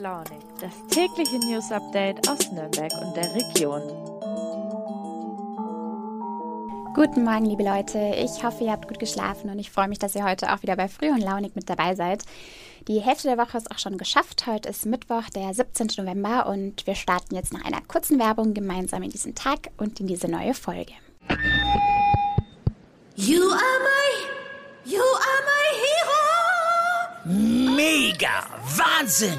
Launig, das tägliche News Update aus Nürnberg und der Region. Guten Morgen, liebe Leute. Ich hoffe, ihr habt gut geschlafen und ich freue mich, dass ihr heute auch wieder bei Früh und Launig mit dabei seid. Die Hälfte der Woche ist auch schon geschafft. Heute ist Mittwoch, der 17. November und wir starten jetzt nach einer kurzen Werbung gemeinsam in diesen Tag und in diese neue Folge. You are my, you are my hero. Mega, Wahnsinn,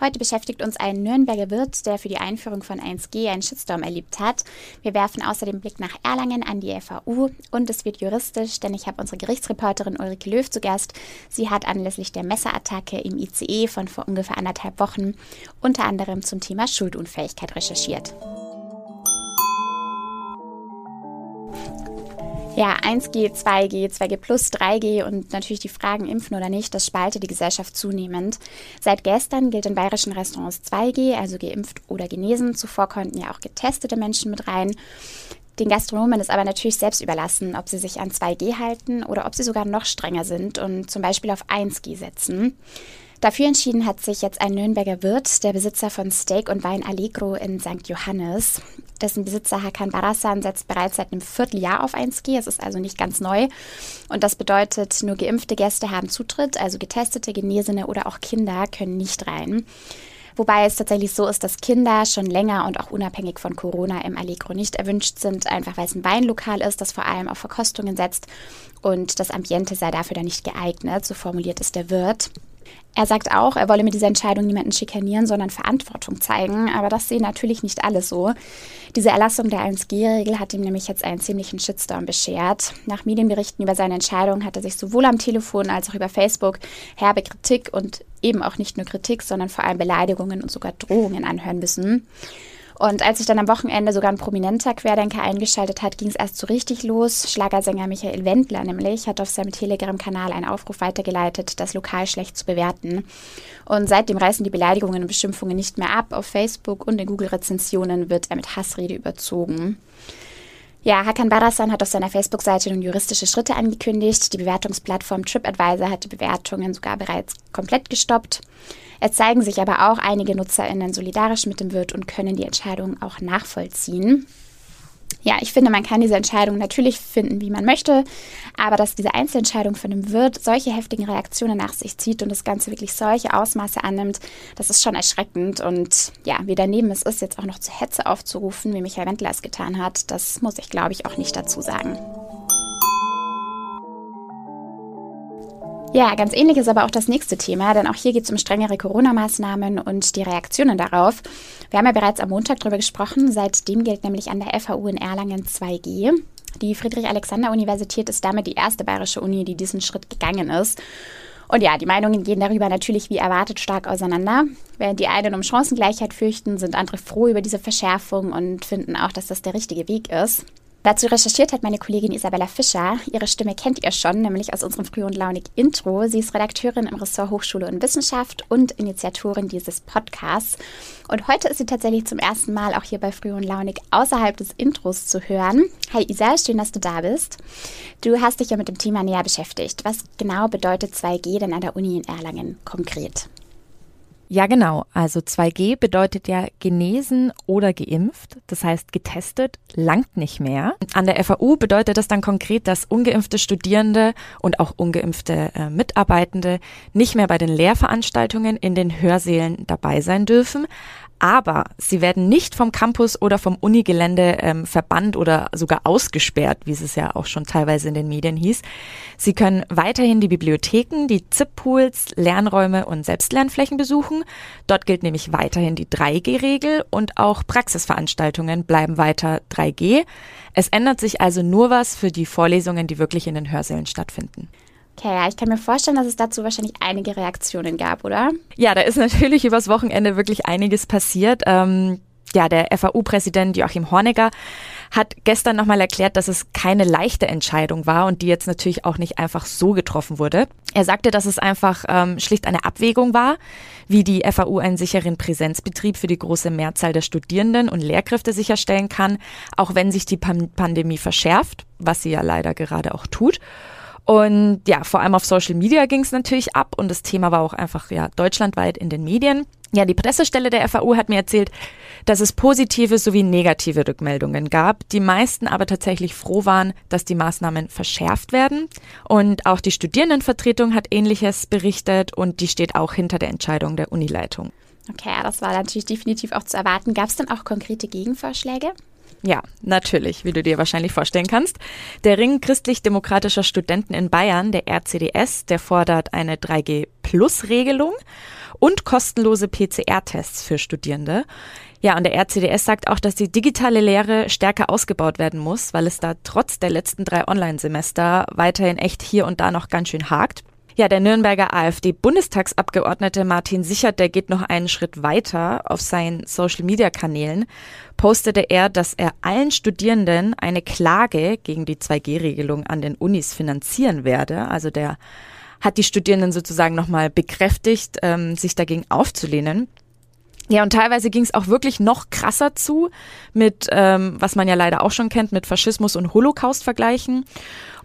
Heute beschäftigt uns ein Nürnberger Wirt, der für die Einführung von 1G einen Shitstorm erlebt hat. Wir werfen außerdem Blick nach Erlangen an die FAU und es wird juristisch, denn ich habe unsere Gerichtsreporterin Ulrike Löw zu Gast. Sie hat anlässlich der Messerattacke im ICE von vor ungefähr anderthalb Wochen unter anderem zum Thema Schuldunfähigkeit recherchiert. Ja, 1G, 2G, 2G plus, 3G und natürlich die Fragen impfen oder nicht, das spaltet die Gesellschaft zunehmend. Seit gestern gilt in bayerischen Restaurants 2G, also geimpft oder genesen. Zuvor konnten ja auch getestete Menschen mit rein. Den Gastronomen ist aber natürlich selbst überlassen, ob sie sich an 2G halten oder ob sie sogar noch strenger sind und zum Beispiel auf 1G setzen. Dafür entschieden hat sich jetzt ein Nürnberger Wirt, der Besitzer von Steak und Wein Allegro in St. Johannes. Dessen Besitzer Hakan Barasan setzt bereits seit einem Vierteljahr auf 1G. Es ist also nicht ganz neu. Und das bedeutet, nur geimpfte Gäste haben Zutritt, also getestete, Genesene oder auch Kinder können nicht rein. Wobei es tatsächlich so ist, dass Kinder schon länger und auch unabhängig von Corona im Allegro nicht erwünscht sind, einfach weil es ein Weinlokal ist, das vor allem auf Verkostungen setzt und das Ambiente sei dafür dann nicht geeignet, so formuliert es der Wirt. Er sagt auch, er wolle mit dieser Entscheidung niemanden schikanieren, sondern Verantwortung zeigen. Aber das sehen natürlich nicht alle so. Diese Erlassung der 1G-Regel hat ihm nämlich jetzt einen ziemlichen Shitstorm beschert. Nach Medienberichten über seine Entscheidung hat er sich sowohl am Telefon als auch über Facebook herbe Kritik und eben auch nicht nur Kritik, sondern vor allem Beleidigungen und sogar Drohungen anhören müssen. Und als sich dann am Wochenende sogar ein prominenter Querdenker eingeschaltet hat, ging es erst so richtig los. Schlagersänger Michael Wendler nämlich hat auf seinem Telegram-Kanal einen Aufruf weitergeleitet, das Lokal schlecht zu bewerten. Und seitdem reißen die Beleidigungen und Beschimpfungen nicht mehr ab. Auf Facebook und in Google-Rezensionen wird er mit Hassrede überzogen. Ja, Hakan Barasan hat auf seiner Facebook-Seite nun juristische Schritte angekündigt. Die Bewertungsplattform TripAdvisor hat die Bewertungen sogar bereits komplett gestoppt. Es zeigen sich aber auch einige NutzerInnen solidarisch mit dem Wirt und können die Entscheidung auch nachvollziehen. Ja, ich finde, man kann diese Entscheidung natürlich finden, wie man möchte, aber dass diese Einzelentscheidung von dem Wirt solche heftigen Reaktionen nach sich zieht und das Ganze wirklich solche Ausmaße annimmt, das ist schon erschreckend. Und ja, wie daneben es ist, jetzt auch noch zur Hetze aufzurufen, wie Michael Wendler es getan hat, das muss ich, glaube ich, auch nicht dazu sagen. Ja, ganz ähnlich ist aber auch das nächste Thema, denn auch hier geht es um strengere Corona-Maßnahmen und die Reaktionen darauf. Wir haben ja bereits am Montag darüber gesprochen. Seitdem gilt nämlich an der FAU in Erlangen 2G. Die Friedrich-Alexander-Universität ist damit die erste bayerische Uni, die diesen Schritt gegangen ist. Und ja, die Meinungen gehen darüber natürlich wie erwartet stark auseinander. Während die einen um Chancengleichheit fürchten, sind andere froh über diese Verschärfung und finden auch, dass das der richtige Weg ist. Dazu recherchiert hat meine Kollegin Isabella Fischer. Ihre Stimme kennt ihr schon, nämlich aus unserem Früh und Launig Intro. Sie ist Redakteurin im Ressort Hochschule und Wissenschaft und Initiatorin dieses Podcasts. Und heute ist sie tatsächlich zum ersten Mal auch hier bei Früh und Launig außerhalb des Intros zu hören. Hi Isa, schön, dass du da bist. Du hast dich ja mit dem Thema näher beschäftigt. Was genau bedeutet 2G denn an der Uni in Erlangen konkret? Ja, genau. Also 2G bedeutet ja genesen oder geimpft. Das heißt, getestet langt nicht mehr. An der FAU bedeutet das dann konkret, dass ungeimpfte Studierende und auch ungeimpfte äh, Mitarbeitende nicht mehr bei den Lehrveranstaltungen in den Hörsälen dabei sein dürfen aber sie werden nicht vom Campus oder vom Unigelände ähm, verbannt oder sogar ausgesperrt, wie es ja auch schon teilweise in den Medien hieß. Sie können weiterhin die Bibliotheken, die ZIP-Pools, Lernräume und Selbstlernflächen besuchen. Dort gilt nämlich weiterhin die 3G-Regel und auch Praxisveranstaltungen bleiben weiter 3G. Es ändert sich also nur was für die Vorlesungen, die wirklich in den Hörsälen stattfinden. Okay, ja, ich kann mir vorstellen, dass es dazu wahrscheinlich einige Reaktionen gab, oder? Ja, da ist natürlich übers Wochenende wirklich einiges passiert. Ähm, ja, der FAU-Präsident Joachim Horneger hat gestern nochmal erklärt, dass es keine leichte Entscheidung war und die jetzt natürlich auch nicht einfach so getroffen wurde. Er sagte, dass es einfach ähm, schlicht eine Abwägung war, wie die FAU einen sicheren Präsenzbetrieb für die große Mehrzahl der Studierenden und Lehrkräfte sicherstellen kann, auch wenn sich die Pan Pandemie verschärft, was sie ja leider gerade auch tut. Und ja, vor allem auf Social Media ging es natürlich ab und das Thema war auch einfach ja deutschlandweit in den Medien. Ja, die Pressestelle der FAU hat mir erzählt, dass es positive sowie negative Rückmeldungen gab. Die meisten aber tatsächlich froh waren, dass die Maßnahmen verschärft werden. Und auch die Studierendenvertretung hat Ähnliches berichtet und die steht auch hinter der Entscheidung der Unileitung. Okay, das war natürlich definitiv auch zu erwarten. Gab es denn auch konkrete Gegenvorschläge? Ja, natürlich, wie du dir wahrscheinlich vorstellen kannst. Der Ring christlich-demokratischer Studenten in Bayern, der RCDS, der fordert eine 3G-Plus-Regelung und kostenlose PCR-Tests für Studierende. Ja, und der RCDS sagt auch, dass die digitale Lehre stärker ausgebaut werden muss, weil es da trotz der letzten drei Online-Semester weiterhin echt hier und da noch ganz schön hakt. Ja, der Nürnberger AfD-Bundestagsabgeordnete Martin Sichert, der geht noch einen Schritt weiter. Auf seinen Social-Media-Kanälen postete er, dass er allen Studierenden eine Klage gegen die 2G-Regelung an den Unis finanzieren werde. Also der hat die Studierenden sozusagen nochmal bekräftigt, ähm, sich dagegen aufzulehnen. Ja, und teilweise ging es auch wirklich noch krasser zu mit, ähm, was man ja leider auch schon kennt, mit Faschismus und Holocaust-Vergleichen.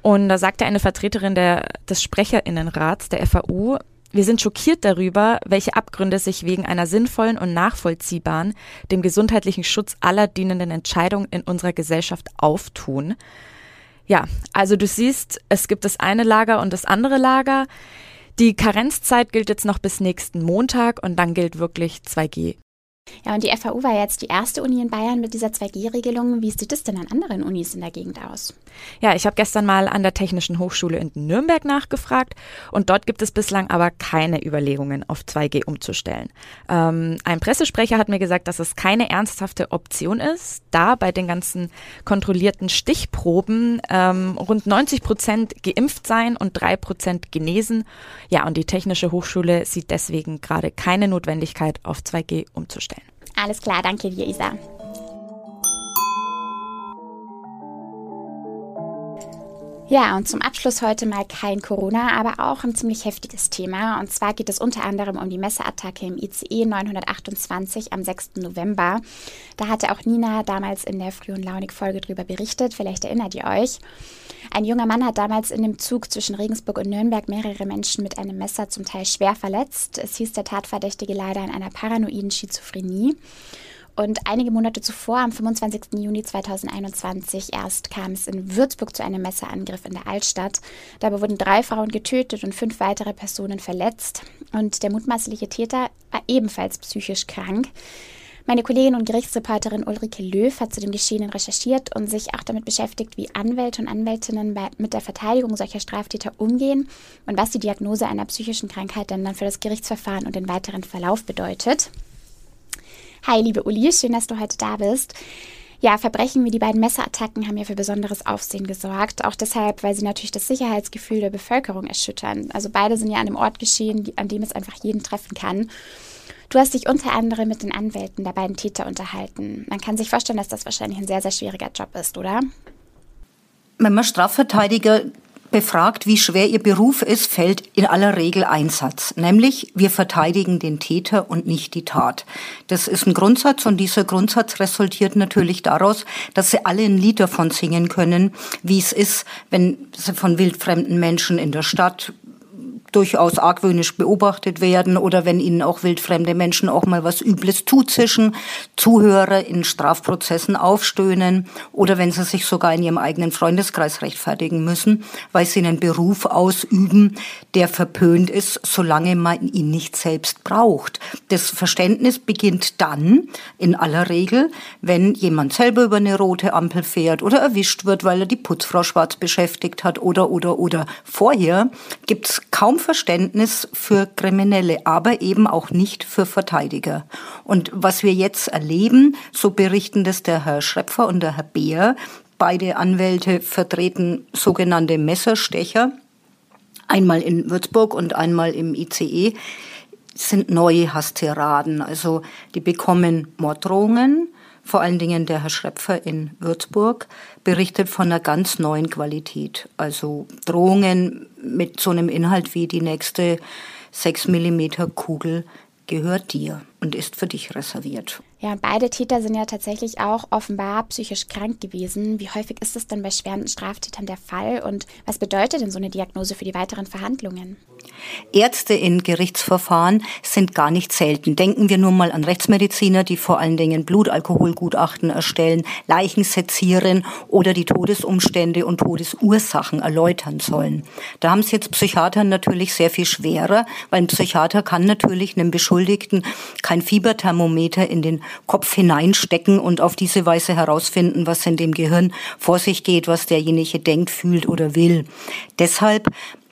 Und da sagte eine Vertreterin der, des Sprecherinnenrats der FAU, wir sind schockiert darüber, welche Abgründe sich wegen einer sinnvollen und nachvollziehbaren, dem gesundheitlichen Schutz aller dienenden Entscheidungen in unserer Gesellschaft auftun. Ja, also du siehst, es gibt das eine Lager und das andere Lager. Die Karenzzeit gilt jetzt noch bis nächsten Montag und dann gilt wirklich 2G. Ja, und die FAU war jetzt die erste Uni in Bayern mit dieser 2G-Regelung. Wie sieht es denn an anderen Unis in der Gegend aus? Ja, ich habe gestern mal an der Technischen Hochschule in Nürnberg nachgefragt und dort gibt es bislang aber keine Überlegungen, auf 2G umzustellen. Ähm, ein Pressesprecher hat mir gesagt, dass es keine ernsthafte Option ist, da bei den ganzen kontrollierten Stichproben ähm, rund 90 Prozent geimpft sein und drei Prozent genesen. Ja, und die Technische Hochschule sieht deswegen gerade keine Notwendigkeit, auf 2G umzustellen. Alles klar, danke dir, Isa. Ja, und zum Abschluss heute mal kein Corona, aber auch ein ziemlich heftiges Thema. Und zwar geht es unter anderem um die Messeattacke im ICE 928 am 6. November. Da hatte auch Nina damals in der Früh- und Launig-Folge drüber berichtet. Vielleicht erinnert ihr euch. Ein junger Mann hat damals in dem Zug zwischen Regensburg und Nürnberg mehrere Menschen mit einem Messer zum Teil schwer verletzt. Es hieß der Tatverdächtige leider an einer paranoiden Schizophrenie. Und einige Monate zuvor, am 25. Juni 2021, erst kam es in Würzburg zu einem Messerangriff in der Altstadt. Dabei wurden drei Frauen getötet und fünf weitere Personen verletzt. Und der mutmaßliche Täter war ebenfalls psychisch krank. Meine Kollegin und Gerichtsreporterin Ulrike Löw hat zu dem Geschehenen recherchiert und sich auch damit beschäftigt, wie Anwälte und Anwältinnen bei, mit der Verteidigung solcher Straftäter umgehen und was die Diagnose einer psychischen Krankheit denn dann für das Gerichtsverfahren und den weiteren Verlauf bedeutet. Hi, liebe Uli, schön, dass du heute da bist. Ja, Verbrechen wie die beiden Messerattacken haben ja für besonderes Aufsehen gesorgt. Auch deshalb, weil sie natürlich das Sicherheitsgefühl der Bevölkerung erschüttern. Also beide sind ja an einem Ort geschehen, an dem es einfach jeden treffen kann. Du hast dich unter anderem mit den Anwälten der beiden Täter unterhalten. Man kann sich vorstellen, dass das wahrscheinlich ein sehr, sehr schwieriger Job ist, oder? Wenn man Strafverteidiger befragt, wie schwer ihr Beruf ist, fällt in aller Regel ein Satz, nämlich wir verteidigen den Täter und nicht die Tat. Das ist ein Grundsatz und dieser Grundsatz resultiert natürlich daraus, dass sie alle ein Lied davon singen können, wie es ist, wenn sie von wildfremden Menschen in der Stadt durchaus argwöhnisch beobachtet werden oder wenn ihnen auch wildfremde Menschen auch mal was Übles zuzischen, Zuhörer in Strafprozessen aufstöhnen oder wenn sie sich sogar in ihrem eigenen Freundeskreis rechtfertigen müssen, weil sie einen Beruf ausüben, der verpönt ist, solange man ihn nicht selbst braucht. Das Verständnis beginnt dann in aller Regel, wenn jemand selber über eine rote Ampel fährt oder erwischt wird, weil er die Putzfrau schwarz beschäftigt hat oder oder oder vorher gibt's kaum Verständnis für Kriminelle, aber eben auch nicht für Verteidiger. Und was wir jetzt erleben, so berichten das der Herr Schrepfer und der Herr Beer, beide Anwälte vertreten sogenannte Messerstecher, einmal in Würzburg und einmal im ICE, sind neue Hasteraden. Also die bekommen Morddrohungen, vor allen Dingen der Herr Schrepfer in Würzburg, berichtet von einer ganz neuen Qualität. Also Drohungen mit so einem Inhalt wie die nächste 6 mm Kugel gehört dir und ist für dich reserviert. Ja, beide Täter sind ja tatsächlich auch offenbar psychisch krank gewesen. Wie häufig ist das denn bei schweren Straftätern der Fall und was bedeutet denn so eine Diagnose für die weiteren Verhandlungen? Ärzte in Gerichtsverfahren sind gar nicht selten. Denken wir nur mal an Rechtsmediziner, die vor allen Dingen Blutalkoholgutachten erstellen, Leichen sezieren oder die Todesumstände und Todesursachen erläutern sollen. Da haben es jetzt Psychiater natürlich sehr viel schwerer, weil ein Psychiater kann natürlich einem Beschuldigten kein Fieberthermometer in den Kopf hineinstecken und auf diese Weise herausfinden, was in dem Gehirn vor sich geht, was derjenige denkt, fühlt oder will. Deshalb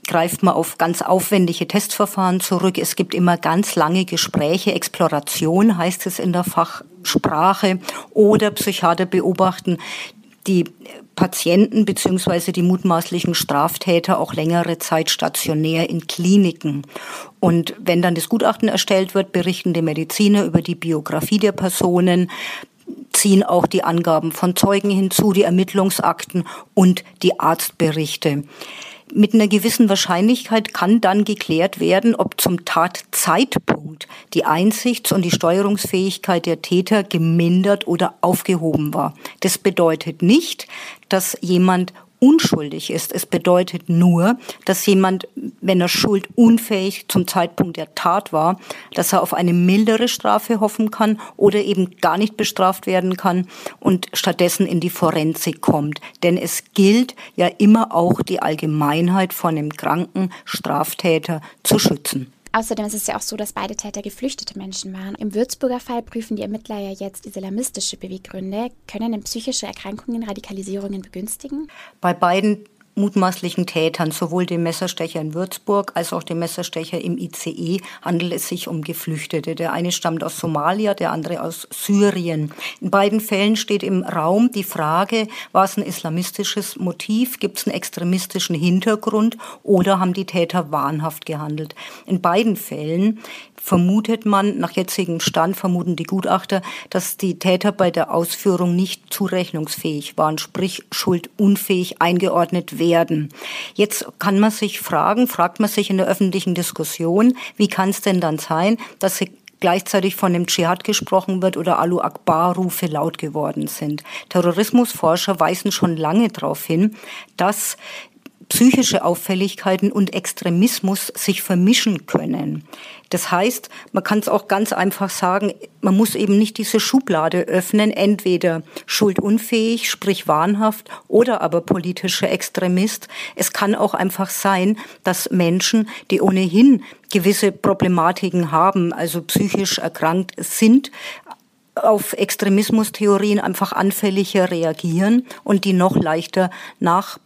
greift man auf ganz aufwendige Testverfahren zurück. Es gibt immer ganz lange Gespräche, Exploration heißt es in der Fachsprache, oder Psychiater beobachten die Patienten beziehungsweise die mutmaßlichen Straftäter auch längere Zeit stationär in Kliniken. Und wenn dann das Gutachten erstellt wird, berichten die Mediziner über die Biografie der Personen, ziehen auch die Angaben von Zeugen hinzu, die Ermittlungsakten und die Arztberichte mit einer gewissen Wahrscheinlichkeit kann dann geklärt werden, ob zum Tatzeitpunkt die Einsichts- und die Steuerungsfähigkeit der Täter gemindert oder aufgehoben war. Das bedeutet nicht, dass jemand unschuldig ist. Es bedeutet nur, dass jemand, wenn er schuldunfähig zum Zeitpunkt der Tat war, dass er auf eine mildere Strafe hoffen kann oder eben gar nicht bestraft werden kann und stattdessen in die Forensik kommt. Denn es gilt ja immer auch die Allgemeinheit von einem kranken Straftäter zu schützen. Außerdem ist es ja auch so, dass beide Täter geflüchtete Menschen waren. Im Würzburger Fall prüfen die Ermittler ja jetzt islamistische Beweggründe. Können denn psychische Erkrankungen Radikalisierungen begünstigen? Bei beiden mutmaßlichen Tätern, sowohl dem Messerstecher in Würzburg als auch dem Messerstecher im ICE, handelt es sich um Geflüchtete. Der eine stammt aus Somalia, der andere aus Syrien. In beiden Fällen steht im Raum die Frage, war es ein islamistisches Motiv, gibt es einen extremistischen Hintergrund oder haben die Täter wahnhaft gehandelt. In beiden Fällen vermutet man, nach jetzigem Stand vermuten die Gutachter, dass die Täter bei der Ausführung nicht zurechnungsfähig waren, sprich schuldunfähig eingeordnet werden. Jetzt kann man sich fragen, fragt man sich in der öffentlichen Diskussion, wie kann es denn dann sein, dass sie gleichzeitig von dem Dschihad gesprochen wird oder Alu Akbar-Rufe laut geworden sind. Terrorismusforscher weisen schon lange darauf hin, dass psychische Auffälligkeiten und Extremismus sich vermischen können. Das heißt, man kann es auch ganz einfach sagen, man muss eben nicht diese Schublade öffnen, entweder schuldunfähig, sprich wahnhaft, oder aber politischer Extremist. Es kann auch einfach sein, dass Menschen, die ohnehin gewisse Problematiken haben, also psychisch erkrankt sind, auf Extremismustheorien einfach anfälliger reagieren und die noch leichter nach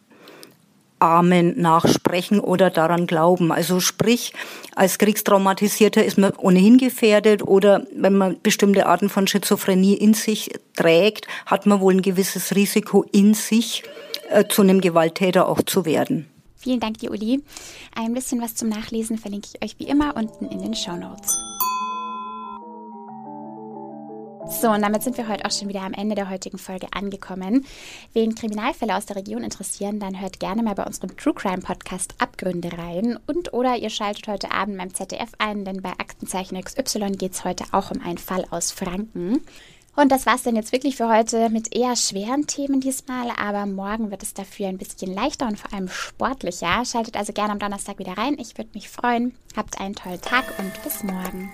Amen nachsprechen oder daran glauben. Also sprich, als Kriegstraumatisierter ist man ohnehin gefährdet oder wenn man bestimmte Arten von Schizophrenie in sich trägt, hat man wohl ein gewisses Risiko in sich, äh, zu einem Gewalttäter auch zu werden. Vielen Dank, die Uli. Ein bisschen was zum Nachlesen verlinke ich euch wie immer unten in den Show Notes. So, und damit sind wir heute auch schon wieder am Ende der heutigen Folge angekommen. Wen Kriminalfälle aus der Region interessieren, dann hört gerne mal bei unserem True Crime Podcast Abgründe rein. Und oder ihr schaltet heute Abend beim ZDF ein, denn bei Aktenzeichen XY geht es heute auch um einen Fall aus Franken. Und das war es dann jetzt wirklich für heute mit eher schweren Themen diesmal, aber morgen wird es dafür ein bisschen leichter und vor allem sportlicher. Schaltet also gerne am Donnerstag wieder rein. Ich würde mich freuen. Habt einen tollen Tag und bis morgen.